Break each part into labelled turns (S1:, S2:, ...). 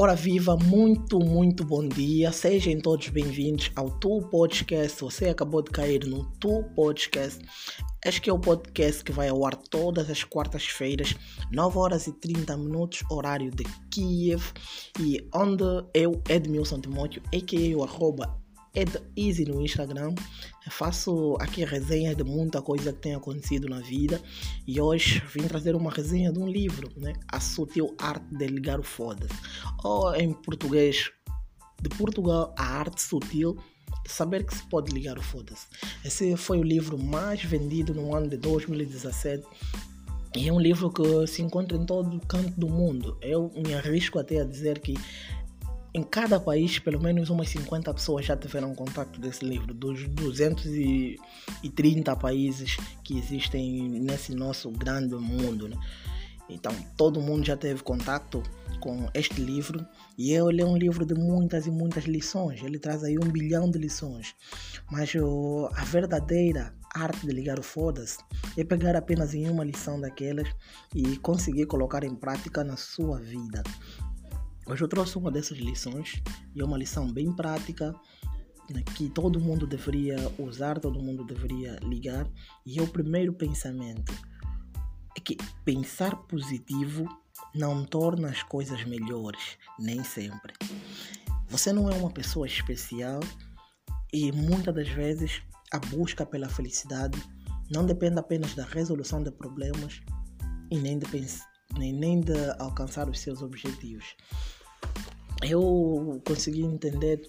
S1: Ora viva, muito, muito bom dia. Sejam todos bem-vindos ao Tu Podcast. Você acabou de cair no Tu Podcast. Este é o podcast que vai ao ar todas as quartas-feiras, 9 horas e 30 minutos, horário de Kiev, e onde eu, Edmilson Timóteo, a.k.a. o arroba Easy no Instagram. Eu faço aqui resenhas de muita coisa que tem acontecido na vida e hoje vim trazer uma resenha de um livro, né? A Sutil Arte de Ligar o Foda-se. Ou em português, de Portugal, a arte sutil de saber que se pode ligar o foda-se. Esse foi o livro mais vendido no ano de 2017 e é um livro que se encontra em todo canto do mundo. Eu me arrisco até a dizer que em cada país, pelo menos umas 50 pessoas já tiveram contato desse livro, dos 230 países que existem nesse nosso grande mundo. Né? Então, todo mundo já teve contato com este livro e ele é um livro de muitas e muitas lições. Ele traz aí um bilhão de lições. Mas oh, a verdadeira arte de ligar o foda-se é pegar apenas em uma lição daquelas e conseguir colocar em prática na sua vida. Hoje eu trouxe uma dessas lições e é uma lição bem prática né, que todo mundo deveria usar, todo mundo deveria ligar. E é o primeiro pensamento é que pensar positivo não torna as coisas melhores, nem sempre. Você não é uma pessoa especial e muitas das vezes a busca pela felicidade não depende apenas da resolução de problemas e nem de, nem, nem de alcançar os seus objetivos eu consegui entender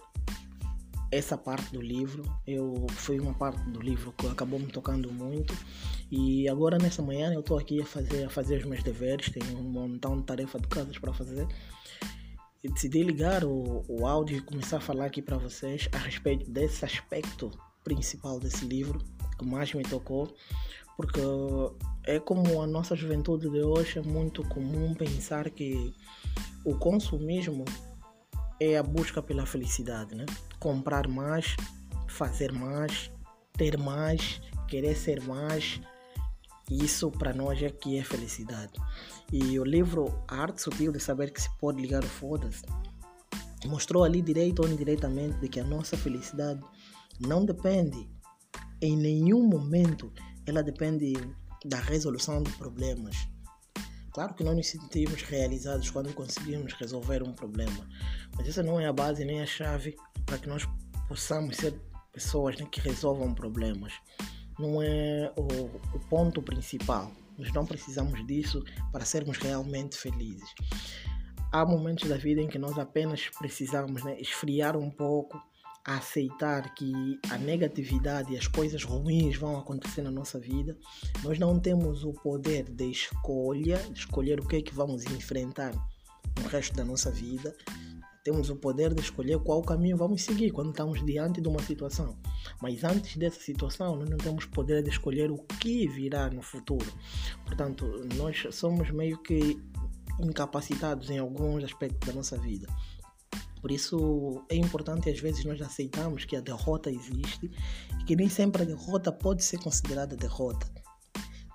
S1: essa parte do livro. Eu foi uma parte do livro que acabou me tocando muito. E agora nessa manhã eu estou aqui a fazer a fazer os meus deveres, tenho um montão de tarefas de casas para fazer. E decidi ligar o, o áudio e começar a falar aqui para vocês a respeito desse aspecto principal desse livro que mais me tocou, porque é como a nossa juventude de hoje é muito comum pensar que o consumismo é a busca pela felicidade, né? Comprar mais, fazer mais, ter mais, querer ser mais. Isso para nós é que é felicidade. E o livro A Arte Sutil de Saber que se pode ligar o foda-se mostrou ali direito ou indiretamente de que a nossa felicidade não depende em nenhum momento, ela depende da resolução de problemas. Claro que nós nos sentimos realizados quando conseguimos resolver um problema, mas essa não é a base nem a chave para que nós possamos ser pessoas né, que resolvam problemas. Não é o, o ponto principal. Nós não precisamos disso para sermos realmente felizes. Há momentos da vida em que nós apenas precisamos né, esfriar um pouco, aceitar que a negatividade e as coisas ruins vão acontecer na nossa vida. Nós não temos o poder de escolha, de escolher o que é que vamos enfrentar no resto da nossa vida temos o poder de escolher qual caminho vamos seguir quando estamos diante de uma situação. Mas antes dessa situação, nós não temos poder de escolher o que virá no futuro. Portanto, nós somos meio que incapacitados em alguns aspectos da nossa vida. Por isso é importante às vezes nós aceitarmos que a derrota existe e que nem sempre a derrota pode ser considerada derrota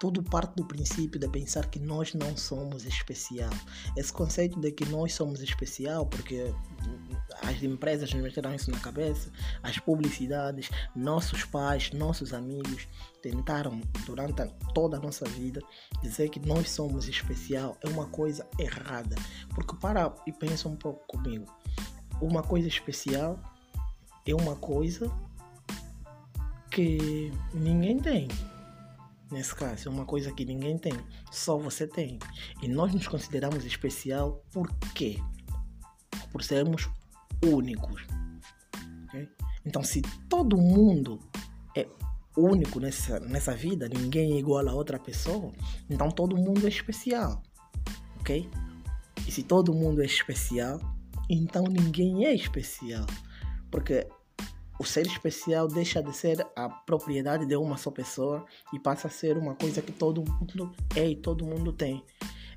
S1: tudo parte do princípio de pensar que nós não somos especial. Esse conceito de que nós somos especial, porque as empresas nos meteram isso na cabeça, as publicidades, nossos pais, nossos amigos tentaram durante toda a nossa vida dizer que nós somos especial é uma coisa errada. Porque para e pensa um pouco comigo. Uma coisa especial é uma coisa que ninguém tem nesse caso, é uma coisa que ninguém tem, só você tem. E nós nos consideramos especial por quê? Por sermos únicos. Okay? Então, se todo mundo é único nessa, nessa vida, ninguém é igual a outra pessoa, então todo mundo é especial. Ok? E se todo mundo é especial, então ninguém é especial. Porque o ser especial deixa de ser a propriedade de uma só pessoa e passa a ser uma coisa que todo mundo é e todo mundo tem.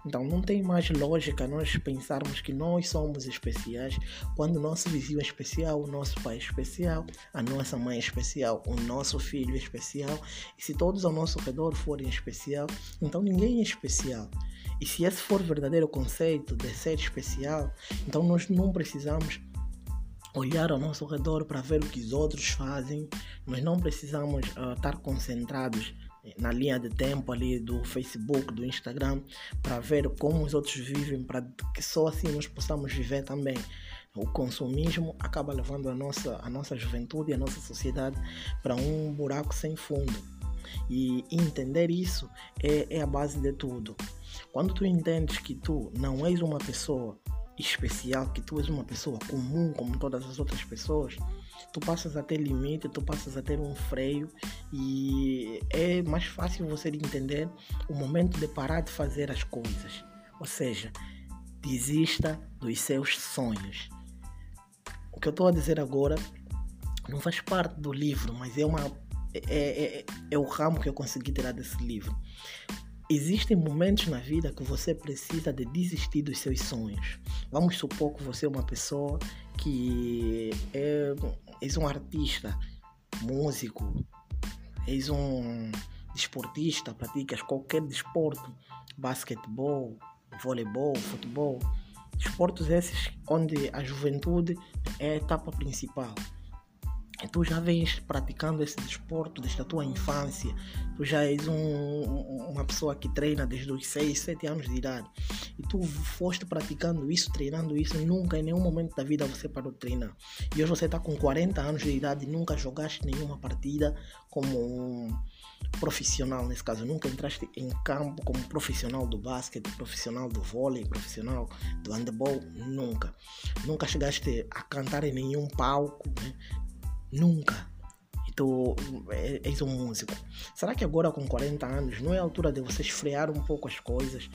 S1: Então não tem mais lógica nós pensarmos que nós somos especiais quando o nosso vizinho é especial, o nosso pai é especial, a nossa mãe é especial, o nosso filho é especial. E se todos ao nosso redor forem especial, então ninguém é especial. E se esse for o verdadeiro conceito de ser especial, então nós não precisamos olhar ao nosso redor para ver o que os outros fazem. Nós não precisamos uh, estar concentrados na linha de tempo ali do Facebook, do Instagram, para ver como os outros vivem, para que só assim nós possamos viver também. O consumismo acaba levando a nossa, a nossa juventude e a nossa sociedade para um buraco sem fundo. E entender isso é, é a base de tudo. Quando tu entendes que tu não és uma pessoa especial, que tu és uma pessoa comum como todas as outras pessoas, tu passas a ter limite, tu passas a ter um freio e é mais fácil você entender o momento de parar de fazer as coisas. Ou seja, desista dos seus sonhos. O que eu estou a dizer agora não faz parte do livro, mas é uma é, é, é, é o ramo que eu consegui tirar desse livro. Existem momentos na vida que você precisa de desistir dos seus sonhos. Vamos supor que você é uma pessoa que é, és um artista, músico, és um desportista, praticas qualquer desporto, basquetebol, voleibol, futebol, esportes esses onde a juventude é a etapa principal tu já vens praticando esse desporto desde a tua infância, tu já és um, uma pessoa que treina desde os 6, 7 anos de idade, e tu foste praticando isso, treinando isso, nunca em nenhum momento da vida você parou de treinar. E hoje você está com 40 anos de idade e nunca jogaste nenhuma partida como um profissional, nesse caso, nunca entraste em campo como profissional do basquete, profissional do vôlei, profissional do handebol, nunca. Nunca chegaste a cantar em nenhum palco, né? Nunca. E tu és um músico. Será que agora com 40 anos não é a altura de você esfriar um pouco as coisas?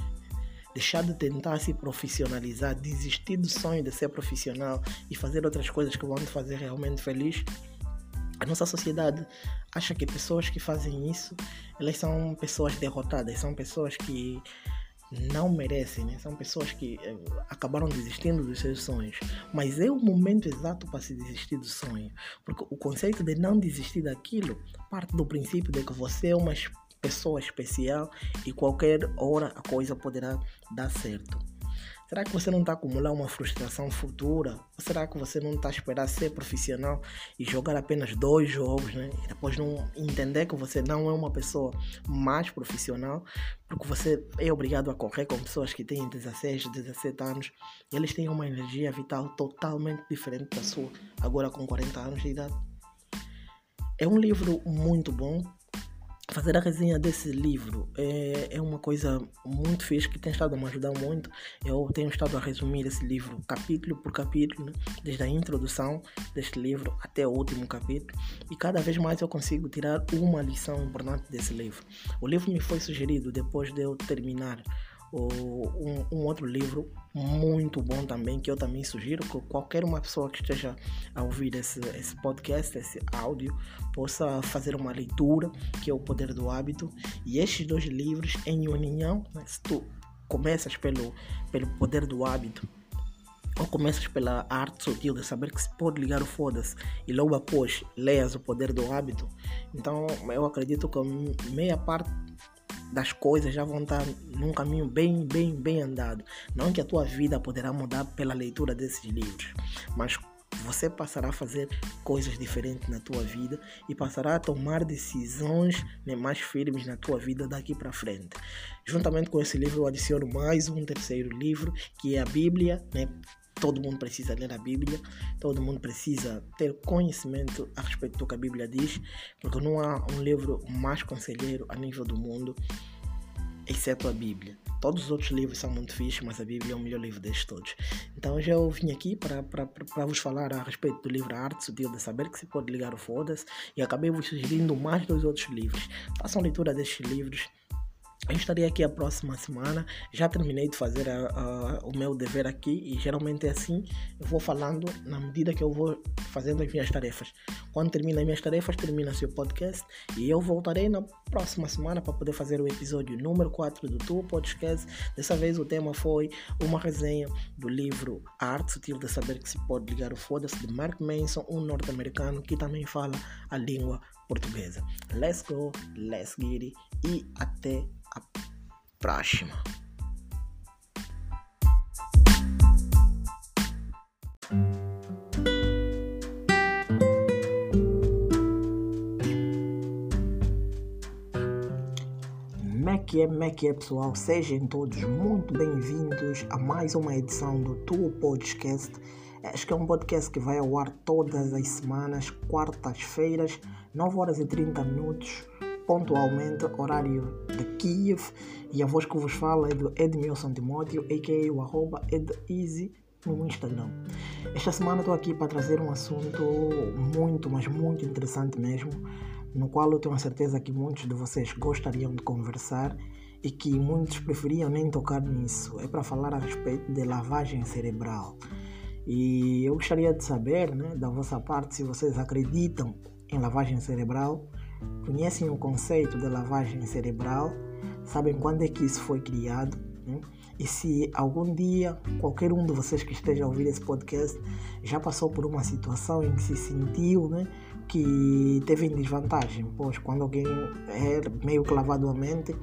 S1: Deixar de tentar se profissionalizar, desistir do sonho de ser profissional e fazer outras coisas que vão te fazer realmente feliz? A nossa sociedade acha que pessoas que fazem isso, elas são pessoas derrotadas, são pessoas que não merecem, né? são pessoas que eh, acabaram desistindo dos seus sonhos. Mas é o momento exato para se desistir do sonho, porque o conceito de não desistir daquilo parte do princípio de que você é uma pessoa especial e qualquer hora a coisa poderá dar certo. Será que você não está acumulando uma frustração futura? Ou será que você não está a esperar ser profissional e jogar apenas dois jogos, né? E depois não entender que você não é uma pessoa mais profissional, porque você é obrigado a correr com pessoas que têm 16, 17 anos e eles têm uma energia vital totalmente diferente da sua, agora com 40 anos de idade. É um livro muito bom, fazer a resenha desse livro é, é uma coisa muito fixe que tem estado a me ajudar muito. Eu tenho estado a resumir esse livro capítulo por capítulo, né? desde a introdução deste livro até o último capítulo, e cada vez mais eu consigo tirar uma lição importante desse livro. O livro me foi sugerido depois de eu terminar um, um, outro livro muito bom também, que eu também sugiro que qualquer uma pessoa que esteja a ouvir esse, esse podcast, esse áudio, possa fazer uma leitura, que é O Poder do Hábito. E estes dois livros, em união, né, se tu começas pelo, pelo Poder do Hábito, ou começas pela arte sutil de saber que se pode ligar o foda-se e logo após leias o poder do hábito, então eu acredito que meia parte das coisas já vão estar num caminho bem, bem, bem andado. Não que a tua vida poderá mudar pela leitura desses livros, mas você passará a fazer coisas diferentes na tua vida e passará a tomar decisões né, mais firmes na tua vida daqui para frente. Juntamente com esse livro, eu adiciono mais um terceiro livro, que é a Bíblia, né? Todo mundo precisa ler a Bíblia, todo mundo precisa ter conhecimento a respeito do que a Bíblia diz, porque não há um livro mais conselheiro a nível do mundo, exceto a Bíblia. Todos os outros livros são muito fixos, mas a Bíblia é o melhor livro destes todos. Então já eu vim aqui para vos falar a respeito do livro Arte Sutil de Saber que se pode ligar o foda-se e acabei vos sugerindo mais dois outros livros. Façam leitura destes livros Eu estarei aqui a próxima semana. Já terminei de fazer a, a, o meu dever aqui e geralmente é assim. Eu vou falando na medida que eu vou fazendo as minhas tarefas. Quando termina as minhas tarefas, termina seu podcast e eu voltarei na próxima semana para poder fazer o episódio número 4 do teu podcast. Dessa vez o tema foi uma resenha do livro A Arte Sutil de Saber que se pode ligar o foda-se de Mark Manson, um norte-americano que também fala a língua portuguesa. Let's go, let's get it e até a próxima. Mac é, Mac é pessoal, sejam todos muito bem-vindos a mais uma edição do Tuo Podcast. Acho que é um podcast que vai ao ar todas as semanas, quartas-feiras, 9 horas e 30 minutos pontualmente, horário de Kiev. E a voz que vos fala é do Edmilson Timóteo, a.k.a. o arroba EdEasy no Instagram. Esta semana estou aqui para trazer um assunto muito, mas muito interessante mesmo, no qual eu tenho a certeza que muitos de vocês gostariam de conversar e que muitos preferiam nem tocar nisso. É para falar a respeito de lavagem cerebral. E eu gostaria de saber, né, da vossa parte, se vocês acreditam em lavagem cerebral conhecem o conceito de lavagem cerebral, sabem quando é que isso foi criado. Né? E se algum dia qualquer um de vocês que esteja a ouvir esse podcast já passou por uma situação em que se sentiu né, que teve em desvantagem, pois quando alguém é meio clavado à mente,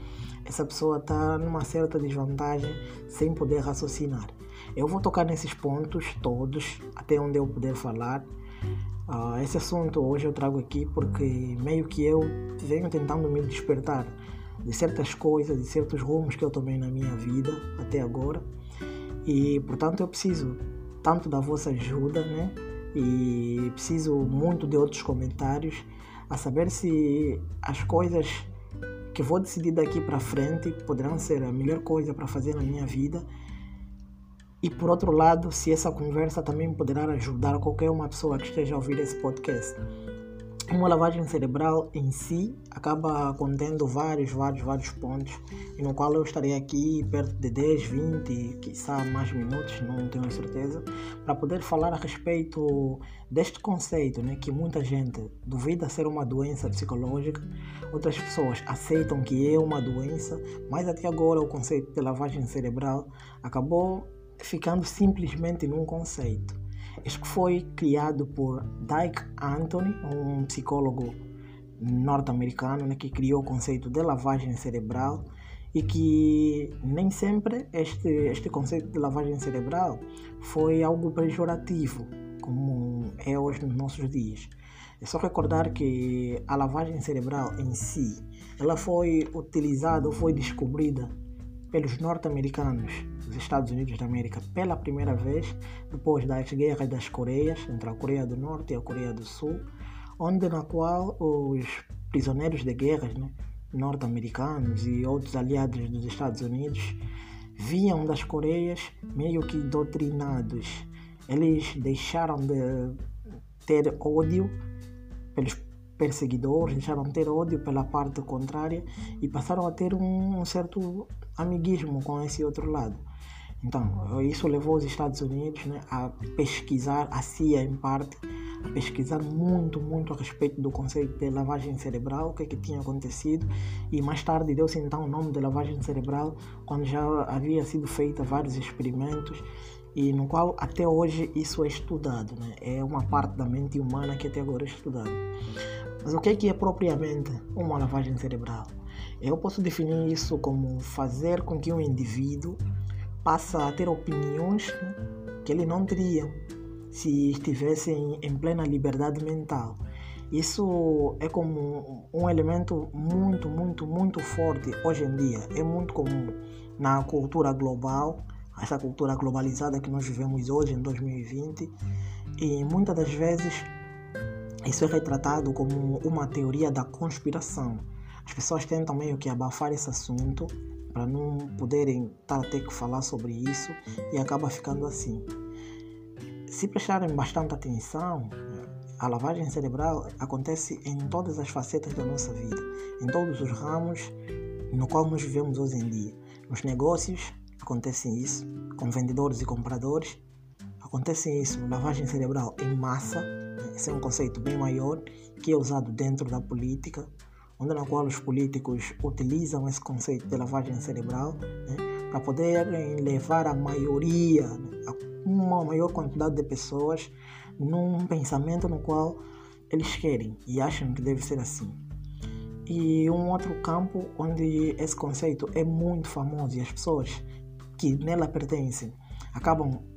S1: essa pessoa está numa certa desvantagem sem poder raciocinar. Eu vou tocar nesses pontos todos, até onde eu puder falar, Uh, esse assunto hoje eu trago aqui porque meio que eu venho tentando me despertar de certas coisas, de certos rumos que eu tomei na minha vida até agora. E portanto eu preciso tanto da vossa ajuda, né? E preciso muito de outros comentários a saber se as coisas que vou decidir daqui para frente poderão ser a melhor coisa para fazer na minha vida e por outro lado, se essa conversa também poderá ajudar qualquer uma pessoa que esteja a ouvir esse podcast. Uma lavagem cerebral em si acaba contendo vários, vários, vários pontos, e no qual eu estarei aqui perto de 10, 20, quizá mais minutos, não tenho certeza, para poder falar a respeito deste conceito, né, que muita gente duvida ser uma doença psicológica, outras pessoas aceitam que é uma doença, mas até agora o conceito de lavagem cerebral acabou ficando simplesmente num conceito. Este foi criado por Dyke Anthony, um psicólogo norte-americano né, que criou o conceito de lavagem cerebral e que nem sempre este, este conceito de lavagem cerebral foi algo pejorativo, como é hoje nos nossos dias. É só recordar que a lavagem cerebral em si, ela foi utilizada, foi descobrida pelos norte-americanos dos Estados Unidos da América pela primeira vez depois das guerras das Coreias entre a Coreia do Norte e a Coreia do Sul, onde na qual os prisioneiros de guerras né, norte-americanos e outros aliados dos Estados Unidos vinham das Coreias meio que doutrinados. Eles deixaram de ter ódio pelos perseguidores, deixaram de ter ódio pela parte contrária e passaram a ter um certo amiguismo com esse outro lado. Então, isso levou os Estados Unidos né, a pesquisar, a CIA em parte, a pesquisar muito, muito a respeito do conceito de lavagem cerebral, o que, é que tinha acontecido, e mais tarde deu-se então o nome de lavagem cerebral, quando já havia sido feita vários experimentos, e no qual até hoje isso é estudado, né? é uma parte da mente humana que até agora é estudada. Mas o que é, que é propriamente uma lavagem cerebral? Eu posso definir isso como fazer com que um indivíduo passe a ter opiniões que ele não teria se estivesse em plena liberdade mental. Isso é como um elemento muito, muito, muito forte hoje em dia. É muito comum na cultura global, essa cultura globalizada que nós vivemos hoje em 2020. E muitas das vezes isso é retratado como uma teoria da conspiração. As pessoas tentam meio que abafar esse assunto para não poderem estar a ter que falar sobre isso e acaba ficando assim. Se prestarem bastante atenção, a lavagem cerebral acontece em todas as facetas da nossa vida, em todos os ramos no qual nós vivemos hoje em dia. Nos negócios acontece isso, com vendedores e compradores, acontece isso, lavagem cerebral em massa? Esse é um conceito bem maior que é usado dentro da política, onde na qual os políticos utilizam esse conceito de lavagem cerebral né? para poderem levar a maioria, uma maior quantidade de pessoas num pensamento no qual eles querem e acham que deve ser assim. E um outro campo onde esse conceito é muito famoso e as pessoas que nela pertencem acabam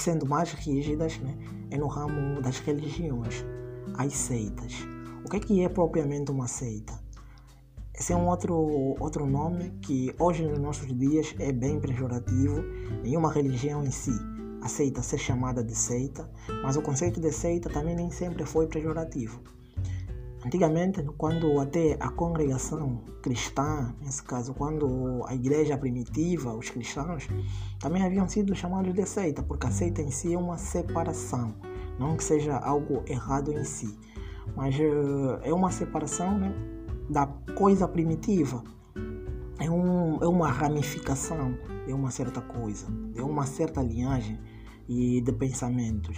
S1: sendo mais rígidas né, é no ramo das religiões, as seitas. O que é, que é propriamente uma seita? Esse é um outro, outro nome que hoje nos nossos dias é bem pejorativo em uma religião em si aceita ser chamada de seita, mas o conceito de seita também nem sempre foi pejorativo. Antigamente, quando até a congregação cristã, nesse caso, quando a igreja primitiva, os cristãos, também haviam sido chamados de seita, porque a seita em si é uma separação, não que seja algo errado em si, mas eh, é uma separação né, da coisa primitiva, é, um, é uma ramificação de uma certa coisa, de uma certa linhagem e de pensamentos.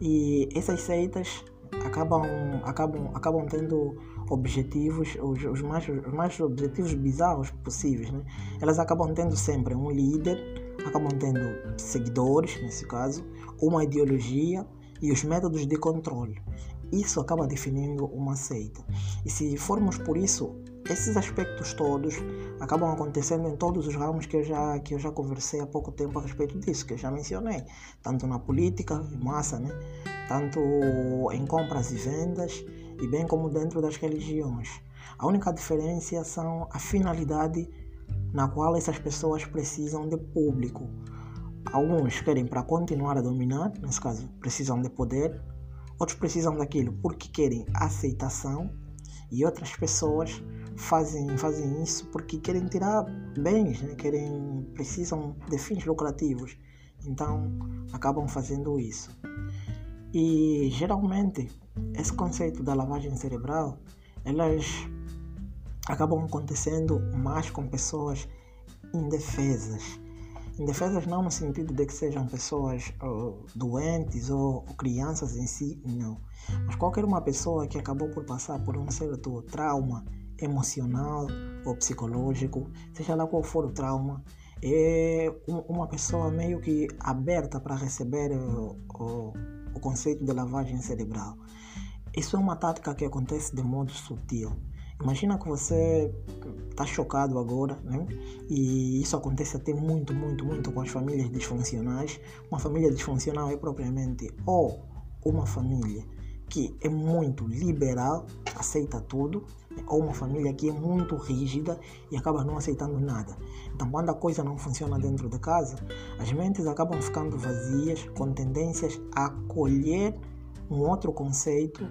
S1: E essas seitas acabam, acabam, acabam tendo objetivos, os, os, mais, os mais objetivos bizarros possíveis. Né? Elas acabam tendo sempre um líder, acabam tendo seguidores, nesse caso, uma ideologia e os métodos de controle. Isso acaba definindo uma seita. E se formos por isso, esses aspectos todos acabam acontecendo em todos os ramos que eu já que eu já conversei há pouco tempo a respeito disso, que eu já mencionei, tanto na política, em massa, né? tanto em compras e vendas, e bem como dentro das religiões. A única diferença são a finalidade na qual essas pessoas precisam de público. Alguns querem para continuar a dominar, nesse caso precisam de poder, outros precisam daquilo porque querem aceitação e outras pessoas fazem, fazem isso porque querem tirar bens, né? querem, precisam de fins lucrativos. Então acabam fazendo isso. E geralmente esse conceito da lavagem cerebral, elas acabam acontecendo mais com pessoas indefesas. Indefesas não no sentido de que sejam pessoas uh, doentes ou, ou, crianças em si, não. Mas qualquer uma pessoa que acabou por passar por um certo trauma emocional ou psicológico, seja lá qual for o trauma, é uma pessoa meio que aberta para receber o, o, o conceito de lavagem cerebral. Isso é uma tática que acontece de modo sutil. Imagina que você está chocado agora, né? E isso acontece até muito, muito, muito com as famílias disfuncionais. Uma família disfuncional é propriamente ou uma família que é muito liberal, aceita tudo, ou uma família que é muito rígida e acaba não aceitando nada. Então, quando a coisa não funciona dentro de casa, as mentes acabam ficando vazias, com tendências a acolher um outro conceito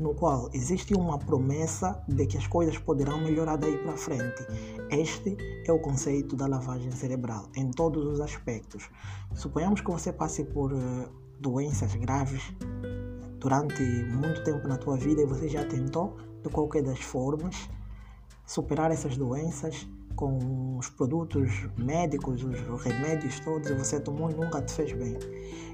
S1: no qual existe uma promessa de que as coisas poderão melhorar daí para frente. Este é o conceito da lavagem cerebral, em todos os aspectos. Suponhamos que você passe por uh, doenças graves durante muito tempo na tua vida e você já tentou de qualquer das formas, superar essas doenças com os produtos médicos, os remédios todos, você tomou e nunca te fez bem.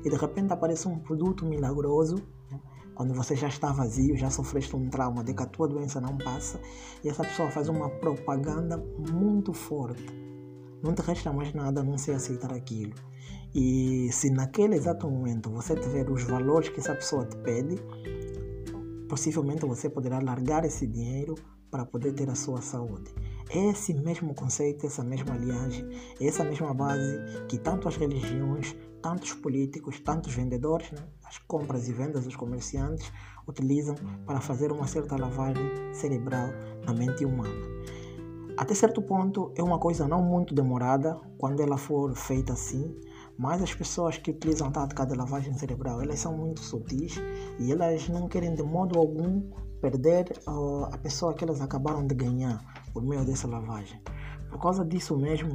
S1: E de repente aparece um produto milagroso, né? Quando você já está vazio, já sofreste um trauma de que a tua doença não passa, e essa pessoa faz uma propaganda muito forte. Não te resta mais nada a não ser aceitar aquilo. E se naquele exato momento você tiver os valores que essa pessoa te pede, possivelmente você poderá largar esse dinheiro para poder ter a sua saúde. Esse mesmo conceito, essa mesma aliagem, essa mesma base que tanto as religiões, tantos políticos, tantos vendedores, né, as compras e vendas dos comerciantes utilizam para fazer uma certa lavagem cerebral na mente humana. Até certo ponto é uma coisa não muito demorada quando ela for feita assim, mas as pessoas que utilizam a tática de lavagem cerebral, elas são muito sutis e elas não querem de modo algum perder uh, a pessoa que elas acabaram de ganhar por meio dessa lavagem. Por causa disso mesmo,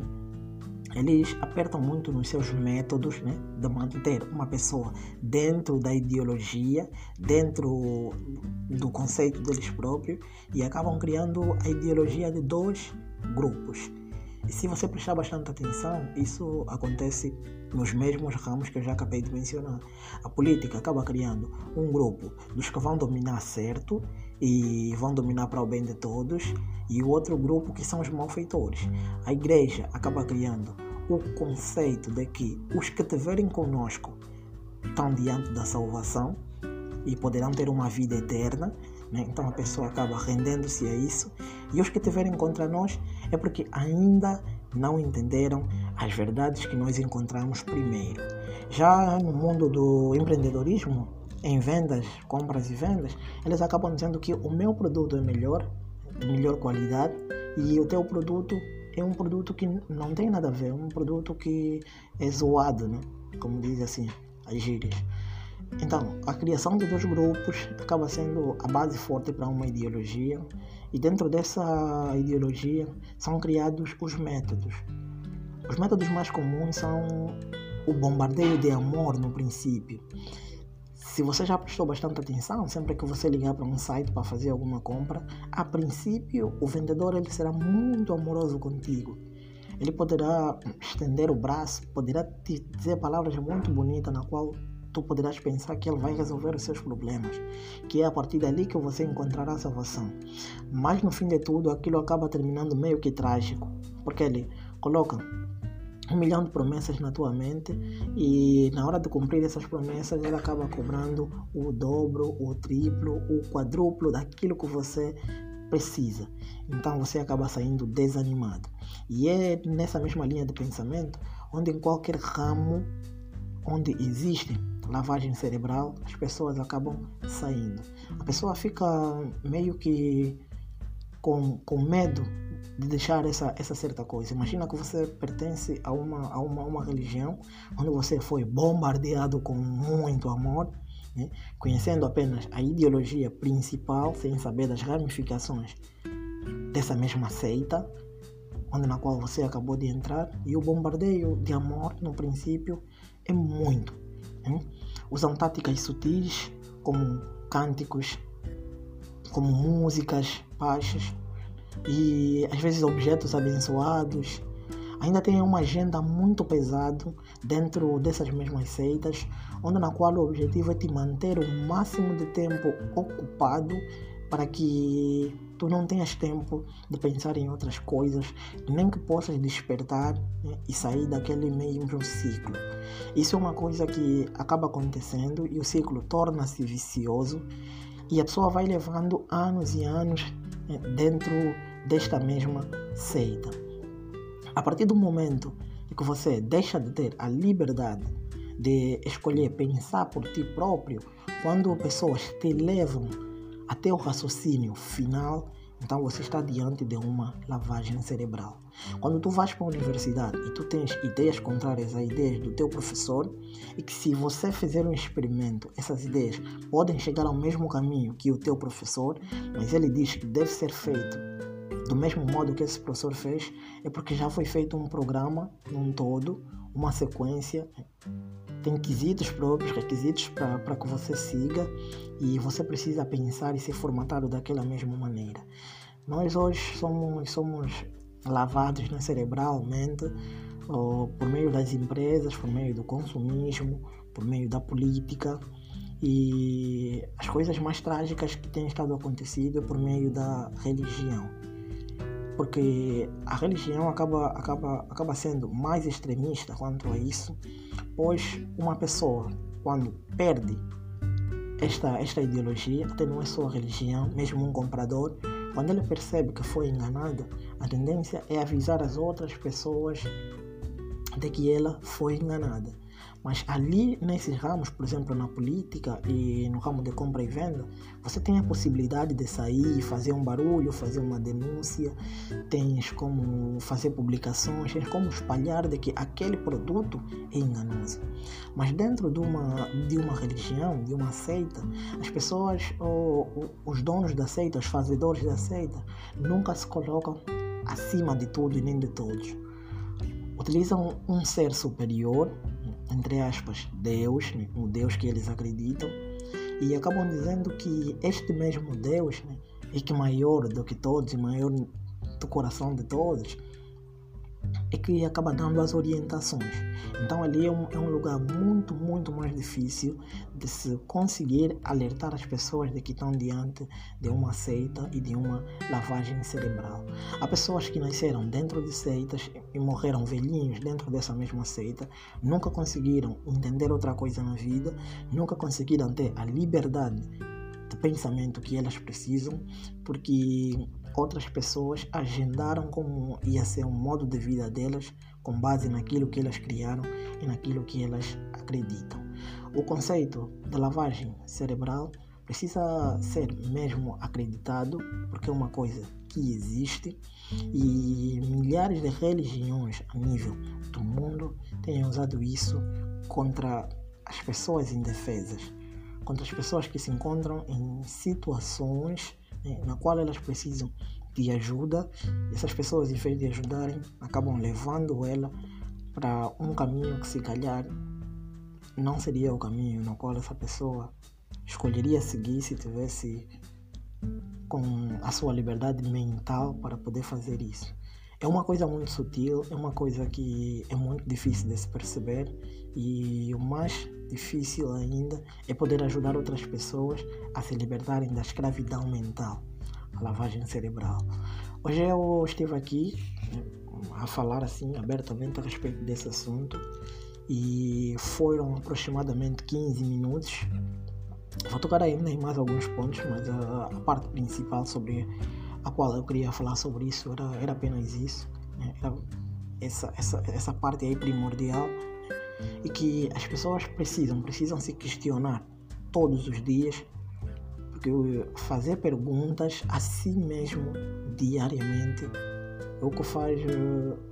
S1: eles apertam muito nos seus métodos né, de manter uma pessoa dentro da ideologia, dentro do conceito deles próprios e acabam criando a ideologia de dois grupos. E se você prestar bastante atenção, isso acontece nos mesmos ramos que eu já acabei de mencionar. A política acaba criando um grupo dos que vão dominar certo e vão dominar para o bem de todos, e o outro grupo que são os malfeitores. A igreja acaba criando o conceito de que os que tiverem conosco estão diante da salvação e poderão ter uma vida eterna. Né? Então a pessoa acaba rendendo-se a isso. E os que tiverem contra nós é porque ainda não entenderam as verdades que nós encontramos primeiro. Já no mundo do empreendedorismo, em vendas, compras e vendas, eles acabam dizendo que o meu produto é melhor, melhor qualidade, e o teu produto é um produto que não tem nada a ver, é um produto que é zoado, né? como diz assim as gírias. Então, a criação de dois grupos acaba sendo a base forte para uma ideologia, e dentro dessa ideologia são criados os métodos. Os métodos mais comuns são o bombardeio de amor no princípio. Se você já prestou bastante atenção, sempre que você ligar para um site para fazer alguma compra, a princípio o vendedor ele será muito amoroso contigo. Ele poderá estender o braço, poderá te dizer palavras muito bonitas na qual tu poderás pensar que ele vai resolver os seus problemas, que é a partir dali que você encontrará a salvação. Mas no fim de tudo, aquilo acaba terminando meio que trágico, porque ele coloca um milhão de promessas na tua mente e na hora de cumprir essas promessas ele acaba cobrando o dobro, o triplo, o quadruplo daquilo que você precisa. Então você acaba saindo desanimado. E é nessa mesma linha de pensamento onde em qualquer ramo onde existe lavagem cerebral, as pessoas acabam saindo. A pessoa fica meio que com, com medo de deixar essa, essa certa coisa. Imagina que você pertence a uma, a uma, uma religião onde você foi bombardeado com muito amor, né? conhecendo apenas a ideologia principal, sem saber das ramificações dessa mesma seita, onde na qual você acabou de entrar, e o bombardeio de amor, no princípio, é muito. Né? Usam táticas sutis, como cânticos, como músicas baixas, e às vezes objetos abençoados. Ainda tem uma agenda muito pesada dentro dessas mesmas seitas, onde na qual o objetivo é te manter o máximo de tempo ocupado para que tu não tenhas tempo de pensar em outras coisas, nem que possas despertar né, e sair daquele mesmo ciclo. Isso é uma coisa que acaba acontecendo e o ciclo torna-se vicioso e a pessoa vai levando anos e anos dentro desta mesma seita. A partir do momento que você deixa de ter a liberdade de escolher pensar por ti próprio, quando pessoas te levam até o raciocínio final, então você está diante de uma lavagem cerebral. Quando tu vais para a universidade e tu tens ideias contrárias às ideias do teu professor e que se você fizer um experimento, essas ideias podem chegar ao mesmo caminho que o teu professor, mas ele diz que deve ser feito do mesmo modo que esse professor fez, é porque já foi feito um programa num todo, uma sequência tem quesitos próprios, requisitos para que você siga e você precisa pensar e ser formatado daquela mesma maneira. Nós hoje somos, somos lavados né, cerebralmente ou, por meio das empresas, por meio do consumismo, por meio da política e as coisas mais trágicas que têm estado acontecendo é por meio da religião porque a religião acaba, acaba, acaba sendo mais extremista quanto a isso, pois uma pessoa, quando perde esta, esta ideologia, até não é só a religião, mesmo um comprador, quando ele percebe que foi enganado, a tendência é avisar as outras pessoas de que ela foi enganada. Mas ali nesses ramos, por exemplo, na política e no ramo de compra e venda, você tem a possibilidade de sair, fazer um barulho, fazer uma denúncia, tens como fazer publicações, tens como espalhar de que aquele produto é enganoso. Mas dentro de uma, de uma religião, de uma seita, as pessoas, ou, os donos da seita, os fazedores da seita, nunca se colocam acima de tudo e nem de todos. Utilizam um ser superior entre aspas, Deus, né, o Deus que eles acreditam, e acabam dizendo que este mesmo Deus né, é que maior do que todos, maior do coração de todos é que acaba dando as orientações. Então ali é um, é um, lugar muito, muito mais difícil de se conseguir alertar as pessoas de que estão diante de uma seita e de uma lavagem cerebral. Há pessoas que nasceram dentro de seitas e morreram velhinhos dentro dessa mesma seita, nunca conseguiram entender outra coisa na vida, nunca conseguiram ter a liberdade de pensamento que elas precisam, porque outras pessoas agendaram como ia ser o modo de vida delas com base naquilo que elas criaram e naquilo que elas acreditam. O conceito de lavagem cerebral precisa ser mesmo acreditado porque é uma coisa que existe e milhares de religiões a nível do mundo têm usado isso contra as pessoas indefesas, contra as pessoas que se encontram em situações né, na qual elas precisam de ajuda, essas pessoas, em vez de ajudarem, acabam levando ela para um caminho que, se calhar, não seria o caminho no qual essa pessoa escolheria seguir se tivesse com a sua liberdade mental para poder fazer isso. É uma coisa muito sutil, é uma coisa que é muito difícil de se perceber e o mais difícil ainda é poder ajudar outras pessoas a se libertarem da escravidão mental, a lavagem cerebral. Hoje eu estive aqui né, a falar assim abertamente a respeito desse assunto e foram aproximadamente 15 minutos. Vou tocar ainda em mais alguns pontos, mas a, a parte principal sobre a qual eu queria falar sobre isso era, era apenas isso. Né? Era essa, essa, essa parte aí primordial e que as pessoas precisam, precisam se questionar todos os dias, porque fazer perguntas a si mesmo diariamente é o que faz uh,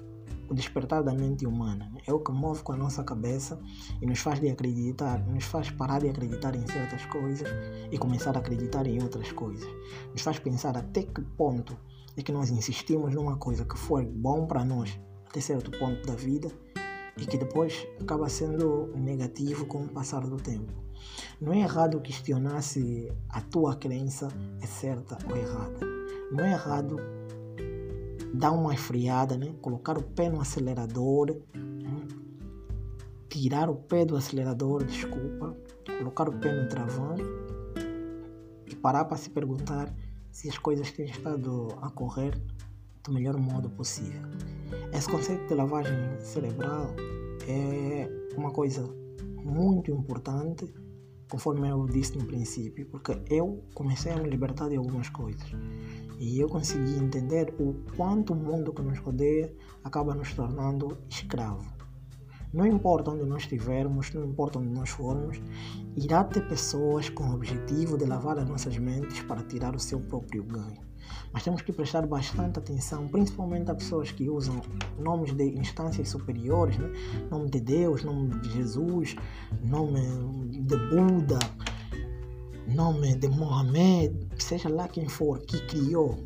S1: o despertar da mente humana, né? é o que move com a nossa cabeça e nos faz de acreditar, nos faz parar de acreditar em certas coisas e começar a acreditar em outras coisas, nos faz pensar até que ponto é que nós insistimos numa coisa que foi bom para nós até certo ponto da vida e que depois acaba sendo negativo com o passar do tempo. Não é errado questionar se a tua crença é certa ou errada. Não é errado dar uma esfriada, né? colocar o pé no acelerador, né? tirar o pé do acelerador, desculpa, colocar o pé no travão e parar para se perguntar se as coisas têm estado a correr do melhor modo possível. Esse conceito de lavagem cerebral é uma coisa muito importante, conforme eu disse no princípio, porque eu comecei a me libertar de algumas coisas e eu consegui entender o quanto o mundo que nos rodeia acaba nos tornando escravo. Não importa onde nós estivermos, não importa onde nós formos, irá ter pessoas com o objetivo de lavar as nossas mentes para tirar o seu próprio ganho. Mas temos que prestar bastante atenção, principalmente a pessoas que usam nomes de instâncias superiores, né? nome de Deus, nome de Jesus, nome de Buda, nome de Mohamed, seja lá quem for que criou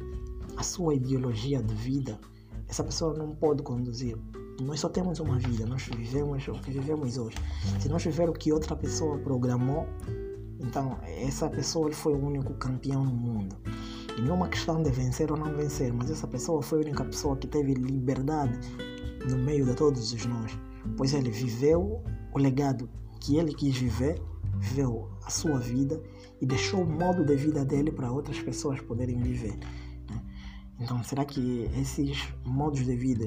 S1: a sua ideologia de vida, essa pessoa não pode conduzir nós só temos uma vida, nós vivemos o que vivemos hoje. Se nós viver o que outra pessoa programou, então essa pessoa foi o único campeão no mundo. E não é uma questão de vencer ou não vencer, mas essa pessoa foi a única pessoa que teve liberdade no meio de todos os nós. Pois ele viveu o legado que ele quis viver, viveu a sua vida e deixou o modo de vida dele para outras pessoas poderem viver. Né? Então, será que esses modos de vida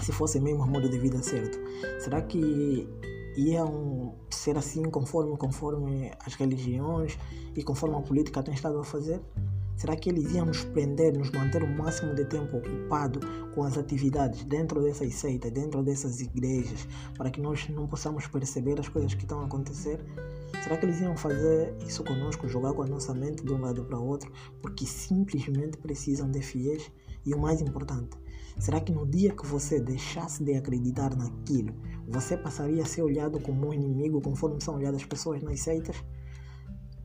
S1: se fosse mesmo o modo de vida certo, será que iam ser assim conforme, conforme as religiões e conforme a política tem estado a fazer? Será que eles iam nos prender, nos manter o máximo de tempo ocupado com as atividades dentro dessas seitas, dentro dessas igrejas, para que nós não possamos perceber as coisas que estão a acontecer? Será que eles iam fazer isso conosco, jogar com a nossa mente de um lado para o outro, porque simplesmente precisam de fiéis? E o mais importante, Será que no dia que você deixasse de acreditar naquilo, você passaria a ser olhado como um inimigo conforme são olhadas as pessoas nas seitas?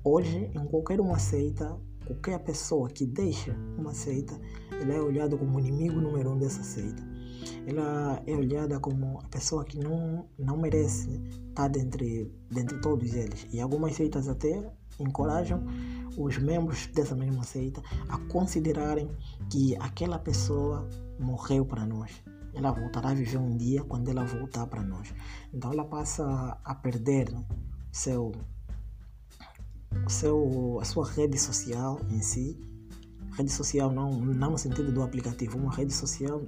S1: Hoje, em qualquer uma seita, qualquer pessoa que deixa uma seita, ela é olhada como inimigo número um dessa seita. Ela é olhada como a pessoa que não, não merece estar dentre, dentre todos eles. E algumas seitas até encorajam os membros dessa mesma seita a considerarem que aquela pessoa morreu para nós. Ela voltará a viver um dia quando ela voltar para nós. Então ela passa a perder né, seu, seu, a sua rede social em si. Rede social não, não no sentido do aplicativo, uma rede social,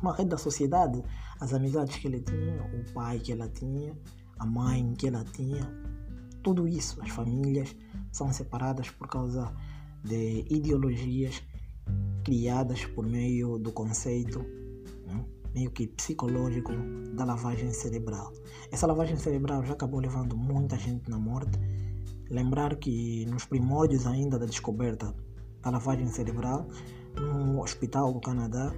S1: uma rede da sociedade. As amizades que ele tinha, o pai que ela tinha, a mãe que ela tinha, tudo isso, as famílias são separadas por causa de ideologias criadas por meio do conceito né, meio que psicológico da lavagem cerebral. Essa lavagem cerebral já acabou levando muita gente na morte. Lembrar que nos primórdios ainda da descoberta da lavagem cerebral, no hospital do Canadá,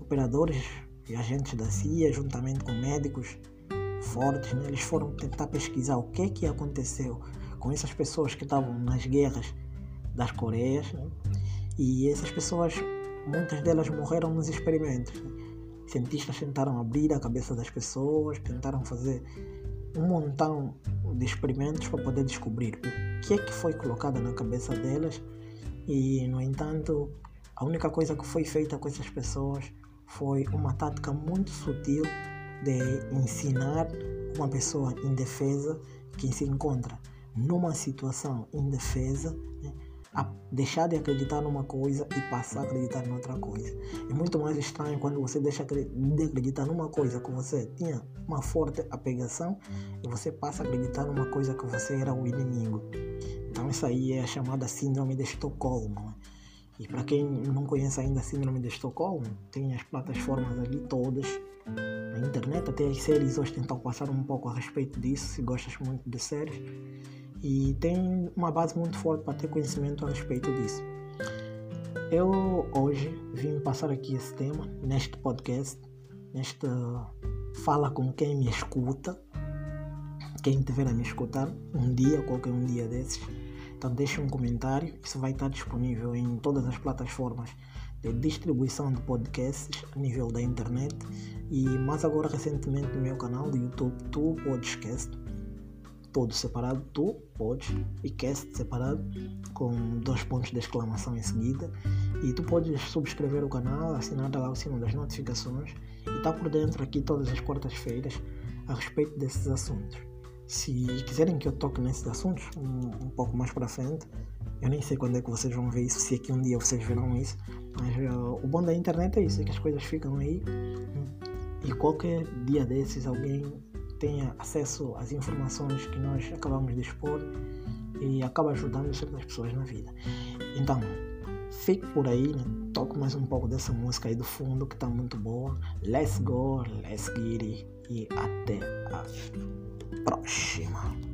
S1: operadores e agentes da CIA, juntamente com médicos fortes, né, eles foram tentar pesquisar o que que aconteceu com essas pessoas que estavam nas guerras das Coreias. Né, e essas pessoas, muitas delas morreram nos experimentos. Né. Cientistas tentaram abrir a cabeça das pessoas, tentaram fazer um montão de experimentos para poder descobrir o que é que foi colocado na cabeça delas e, no entanto, a única coisa que foi feita com essas pessoas foi uma tática muito sutil de ensinar uma pessoa indefesa que se encontra numa situação indefesa né, a deixar de acreditar numa coisa e passar a acreditar em outra coisa. É muito mais estranho quando você deixa de acreditar numa coisa que você tinha uma forte apegação e você passa a acreditar numa coisa que você era o inimigo. Então, isso aí é a chamada Síndrome de Estocolmo. Né? E para quem não conhece ainda a Síndrome de Estocolmo, tem as plataformas ali todas na internet, até as séries hoje tentam passar um pouco a respeito disso, se gostas muito de séries. E tem uma base muito forte para ter conhecimento a respeito disso. Eu hoje vim passar aqui esse tema neste podcast, nesta fala com quem me escuta, quem tiver a me escutar um dia, qualquer um dia desses então deixe um comentário, isso vai estar disponível em todas as plataformas de distribuição de podcasts a nível da internet e mais agora recentemente no meu canal do YouTube Tu Podcast, todo separado, Tu Podes e Cast separado com dois pontos de exclamação em seguida e tu podes subscrever o canal, assinar lá o sino das notificações e estar tá por dentro aqui todas as quartas-feiras a respeito desses assuntos. Se quiserem que eu toque nesses assuntos um, um, pouco mais para frente, eu nem sei quando é que vocês vão ver isso, se aqui um dia vocês verão isso, mas uh, o bom da internet é isso, é que as coisas ficam aí e qualquer dia desses alguém tenha acesso às informações que nós acabamos de expor e acaba ajudando certas pessoas na vida. Então, fique por aí, né? toque mais um pouco dessa música aí do fundo que está muito boa. Let's go, let's get it e até a próxima.